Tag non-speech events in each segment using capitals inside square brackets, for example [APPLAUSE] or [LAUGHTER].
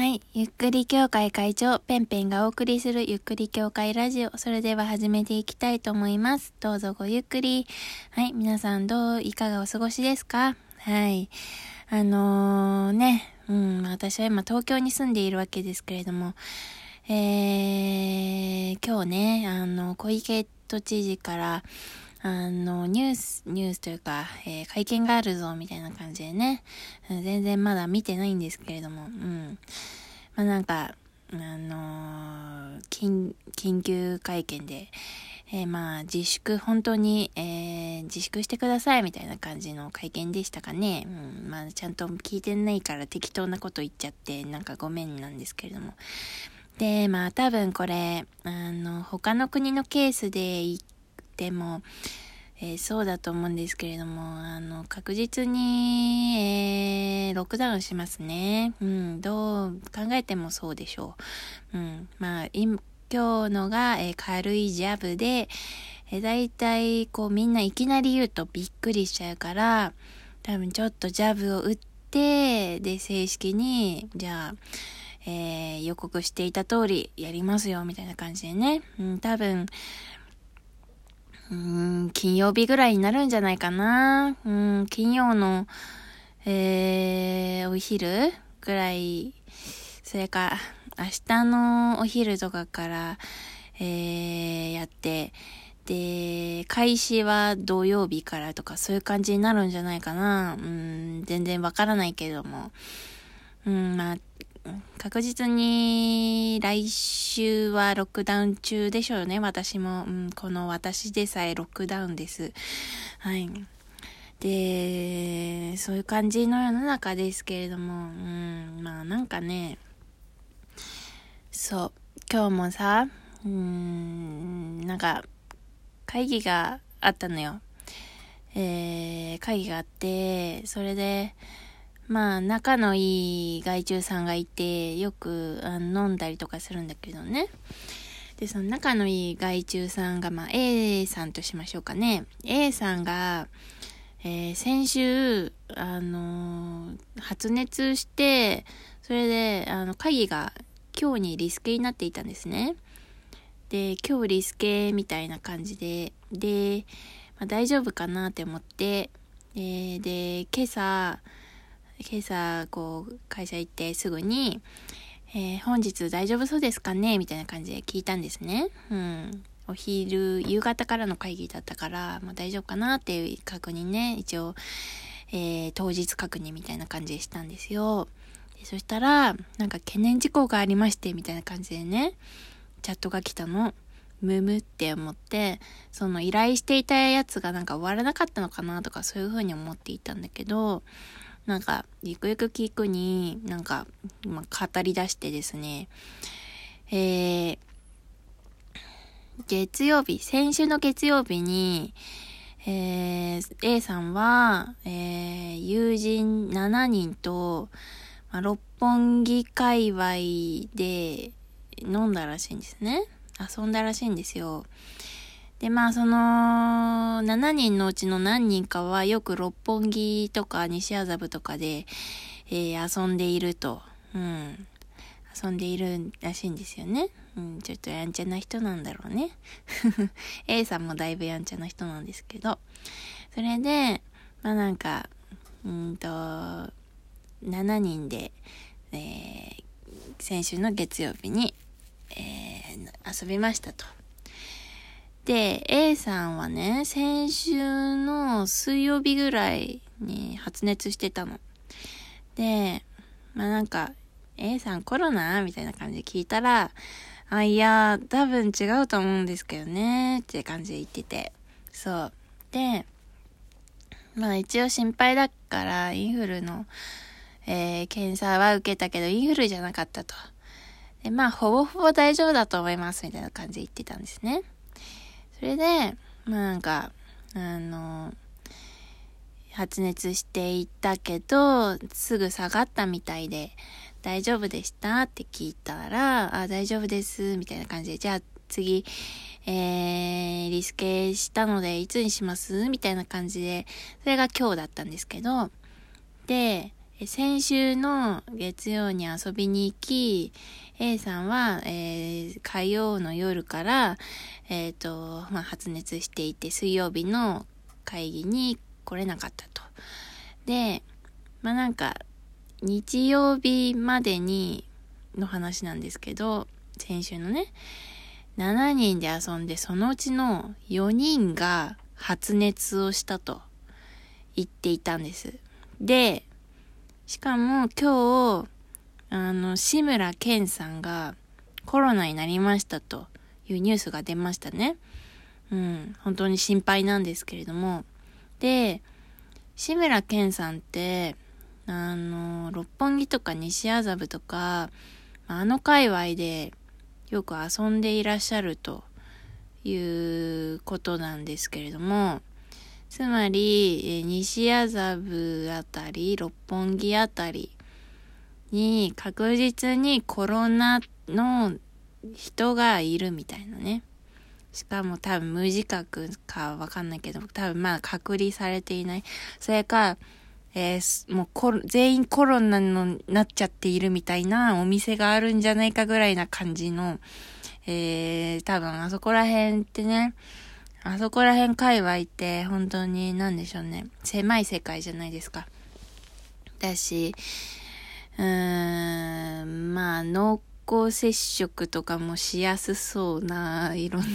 はい。ゆっくり協会会長、ペンペンがお送りするゆっくり協会ラジオ。それでは始めていきたいと思います。どうぞごゆっくり。はい。皆さんどう、いかがお過ごしですか？はい。あのー、ね。うん。私は今東京に住んでいるわけですけれども、えー、今日ね、あの、小池都知事から、あの、ニュース、ニュースというか、えー会見があるぞ、みたいな感じでね、うん全然まだ見てないんですけれども、うん。まあなんか、あのー緊、緊急会見で、えーまあ自粛、本当に、えー自粛してください、みたいな感じの会見でしたかね。うん。まあちゃんと聞いてないから適当なこと言っちゃって、なんかごめんなんですけれども。で、まあ多分これ、あの、他の国のケースで言っても、えーそうだと思うんですけれども、あの、確実に、えーロックダウンしますね。うん、どう考えてもそうでしょう。うん、まあ、今日のが、えー軽いジャブで、えー、大体、こうみんないきなり言うとびっくりしちゃうから、多分ちょっとジャブを打って、で、正式に、じゃあ、えー予告していた通りやりますよ、みたいな感じでね。うん、多分、うん、金曜日ぐらいになるんじゃないかな。うん、金曜の、えー、お昼ぐらい、それか、明日のお昼とかから、えー、やって、で、開始は土曜日からとかそういう感じになるんじゃないかな。うん、全然わからないけれども。うん、まあ、確実に来週はロックダウン中でしょうね、私も。うん、この私でさえロックダウンです。はい。で、そういう感じの世の中ですけれども、うん、まあなんかね、そう、今日もさ、うん、なんか、会議があったのよ。えー、会議があって、それで、まあ、仲のいい害虫さんがいて、よくあ飲んだりとかするんだけどね。で、その仲のいい害虫さんが、まあ、A さんとしましょうかね。A さんが、えー先週、あのー発熱して、それで、あの、会議が今日にリスケになっていたんですね。で、今日リスケみたいな感じで、で、まあ、大丈夫かなって思って、で、で、今朝、今朝、こう、会社行ってすぐに、えー本日大丈夫そうですかね？みたいな感じで聞いたんですね。うん。お昼、夕方からの会議だったから、まあ、大丈夫かなっていう確認ね、一応、えー当日確認みたいな感じでしたんですよ。でそしたら、なんか懸念事項がありまして、みたいな感じでね、チャットが来たの。むむって思って、その依頼していたやつがなんか終わらなかったのかなとかそういう風に思っていたんだけど、なんか、ゆくゆく聞くに、なんか、まあ、語り出してですね、えー、月曜日、先週の月曜日に、えー、A さんは、えー、友人7人と、まあ、六本木界隈で飲んだらしいんですね。遊んだらしいんですよ。で、まあ、その、7人のうちの何人かはよく六本木とか西麻布とかで、えー遊んでいると。うん。遊んでいるらしいんですよね。うん、ちょっとやんちゃな人なんだろうね。[LAUGHS] A さんもだいぶやんちゃな人なんですけど。それで、まあなんか、うんと、7人で、えー先週の月曜日に、えー遊びましたと。で、A さんはね、先週の水曜日ぐらいに発熱してたの。で、まあなんか、A さんコロナ？みたいな感じで聞いたら、あ、いや、多分違うと思うんですけどね、って感じで言ってて。そう。で、まあ一応心配だから、インフルの、えー検査は受けたけど、インフルじゃなかったと。で、まあ、ほぼほぼ大丈夫だと思います、みたいな感じで言ってたんですね。それで、なんか、あの、発熱していったけど、すぐ下がったみたいで、大丈夫でしたって聞いたら、あ、大丈夫です、みたいな感じで、じゃあ次、えー、リスケしたので、いつにします？みたいな感じで、それが今日だったんですけど、で、先週の月曜に遊びに行き、A さんは、えー、火曜の夜から、えっ、ー、と、まあ、発熱していて、水曜日の会議に来れなかったと。で、まあ、なんか、日曜日までにの話なんですけど、先週のね、7人で遊んで、そのうちの4人が発熱をしたと言っていたんです。で、しかも今日、あの、志村けんさんがコロナになりましたというニュースが出ましたね。うん、本当に心配なんですけれども。で、志村けんさんって、あの、六本木とか西麻布とか、あの界隈でよく遊んでいらっしゃるということなんですけれども、つまり、西麻布あたり、六本木あたりに確実にコロナの人がいるみたいなね。しかも多分無自覚かわかんないけど、多分まあ隔離されていない。それか、えー、もう全員コロナのなっちゃっているみたいなお店があるんじゃないかぐらいな感じの、えー、多分あそこら辺ってね、あそこら辺界隈って本当に何でしょうね。狭い世界じゃないですか。だし、うーん、まあ濃厚接触とかもしやすそうな、いろんな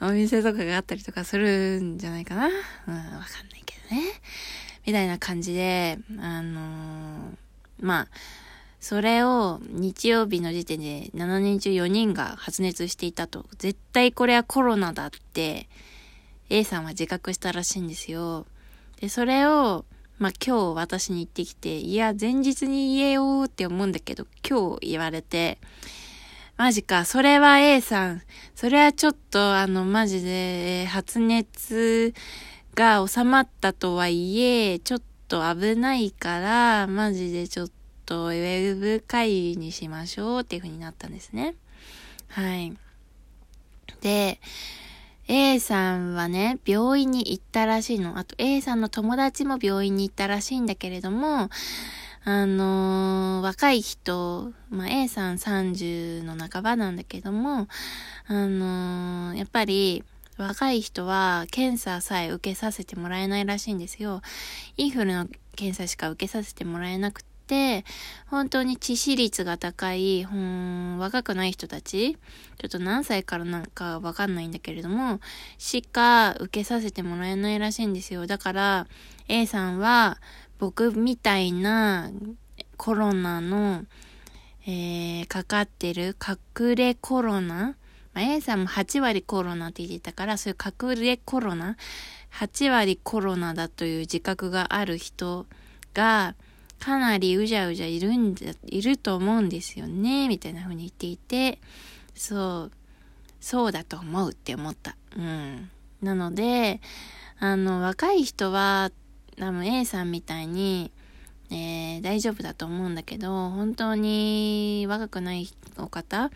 [LAUGHS] お店とかがあったりとかするんじゃないかな。うん、わかんないけどね。みたいな感じで、あのー、まあ、それを日曜日の時点で7人中4人が発熱していたと。絶対これはコロナだって A さんは自覚したらしいんですよ。で、それを、まあ、今日私に言ってきて、いや、前日に言えようって思うんだけど、今日言われて、マジか、それは A さん、それはちょっと、あの、マジで、発熱が収まったとはいえ、ちょっと危ないから、マジでちょっと、と、ウェブ会議にしましょうっていう風になったんですね。はい。で、A さんはね、病院に行ったらしいの。あと A さんの友達も病院に行ったらしいんだけれども、あのー、若い人、まあ、A さん30の半ばなんだけども、あのー、やっぱり、若い人は検査さえ受けさせてもらえないらしいんですよ。インフルの検査しか受けさせてもらえなく、て、本当に致死率が高い、うん、若くない人たち、ちょっと何歳からなんかわかんないんだけれども、しか受けさせてもらえないらしいんですよ。だから、A さんは、僕みたいなコロナの、えー、かかってる隠れコロナまあ、A さんも8割コロナって言ってたから、そういう隠れコロナ、8割コロナだという自覚がある人が、かなりうじゃうじゃいるんだ、いると思うんですよね、みたいな風に言っていて、そう、そうだと思うって思った。うん。なので、あの、若い人は、多分 A さんみたいに、えー、大丈夫だと思うんだけど、本当に若くないお方、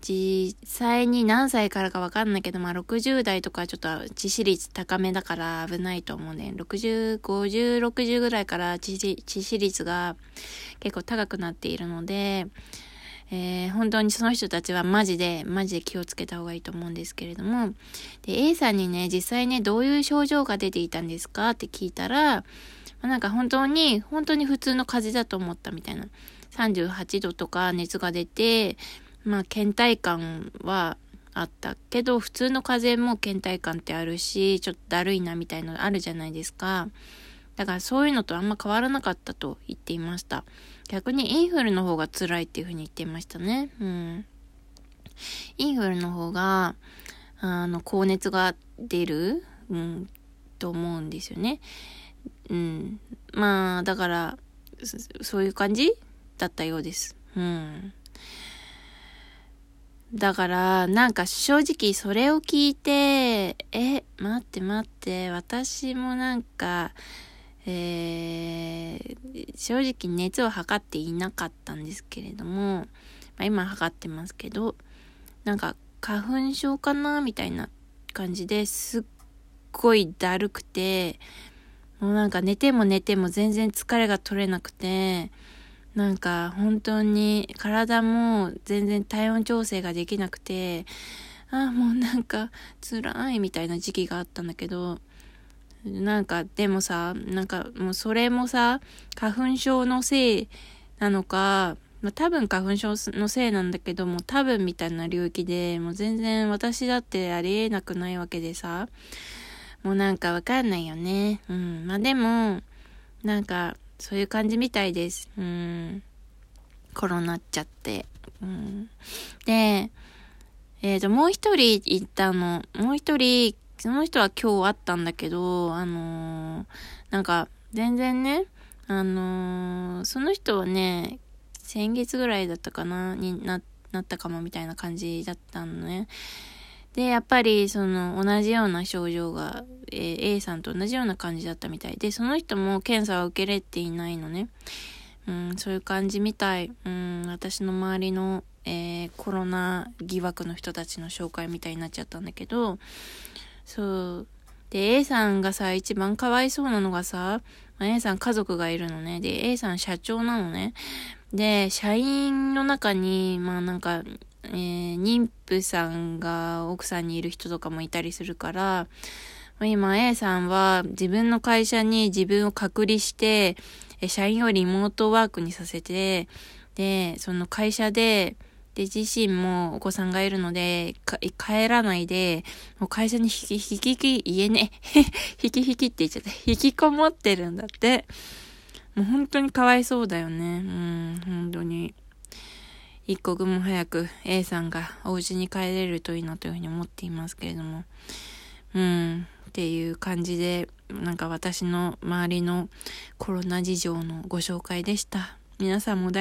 実際に何歳からかわかんないけど、まあ60代とかちょっと致死率高めだから危ないと思うね。60、50、60ぐらいから致死率が結構高くなっているので、えー、本当にその人たちはマジで、マジで気をつけた方がいいと思うんですけれども、A さんにね、実際ね、どういう症状が出ていたんですかって聞いたら、ま、なんか本当に、本当に普通の風邪だと思ったみたいな。38度とか熱が出て、まあ、倦怠感はあったけど、普通の風邪も倦怠感ってあるし、ちょっとだるいなみたいのあるじゃないですか。だからそういうのとあんま変わらなかったと言っていました。逆にインフルの方が辛いっていうふうに言っていましたね。うん。インフルの方が、あの、高熱が出る、うん、と思うんですよね。うん。まあ、だから、そういう感じだったようです。うん。だから、なんか正直それを聞いて、え、待って待って、私もなんか、えー、正直熱を測っていなかったんですけれども、まあ、今測ってますけど、なんか花粉症かなみたいな感じですっごいだるくて、もうなんか寝ても寝ても全然疲れが取れなくて、なんか本当に体も全然体温調整ができなくて、ああ、もうなんか辛いみたいな時期があったんだけど、なんかでもさ、なんかもうそれもさ、花粉症のせいなのか、まあ、多分花粉症のせいなんだけども多分みたいな領域でもう全然私だってありえなくないわけでさもうなんかわかんないよね。うん。まあでもなんかそういう感じみたいです。うん。コロナっちゃって。うん。でえっ、ー、ともう一人行ったの。もう一人その人は今日会ったんだけどあのー、なんか全然ねあのー、その人はね先月ぐらいだったかな、にな、なったかもみたいな感じだったのね。で、やっぱりその同じような症状が、え、A さんと同じような感じだったみたいで、その人も検査は受けれていないのね。うん、そういう感じみたい。うん、私の周りの、えー、コロナ疑惑の人たちの紹介みたいになっちゃったんだけど、そう。で、A さんがさ、一番かわいそうなのがさ、A さん家族がいるのね。で、A さん社長なのね。で、社員の中に、まあなんか、えー、妊婦さんが奥さんにいる人とかもいたりするから、今 A さんは自分の会社に自分を隔離して、社員をリモートワークにさせて、で、その会社で、で、自身もお子さんがいるので、帰らないで、もう会社に引き、引き、引き、言えね、[LAUGHS] 引き引きって言っちゃった。引きこもってるんだって。もう本当にかわいそうだよね。うん、本当に。一刻も早く A さんがお家に帰れるといいなというふうに思っていますけれども。うん、っていう感じで、なんか私の周りのコロナ事情のご紹介でした。皆さんも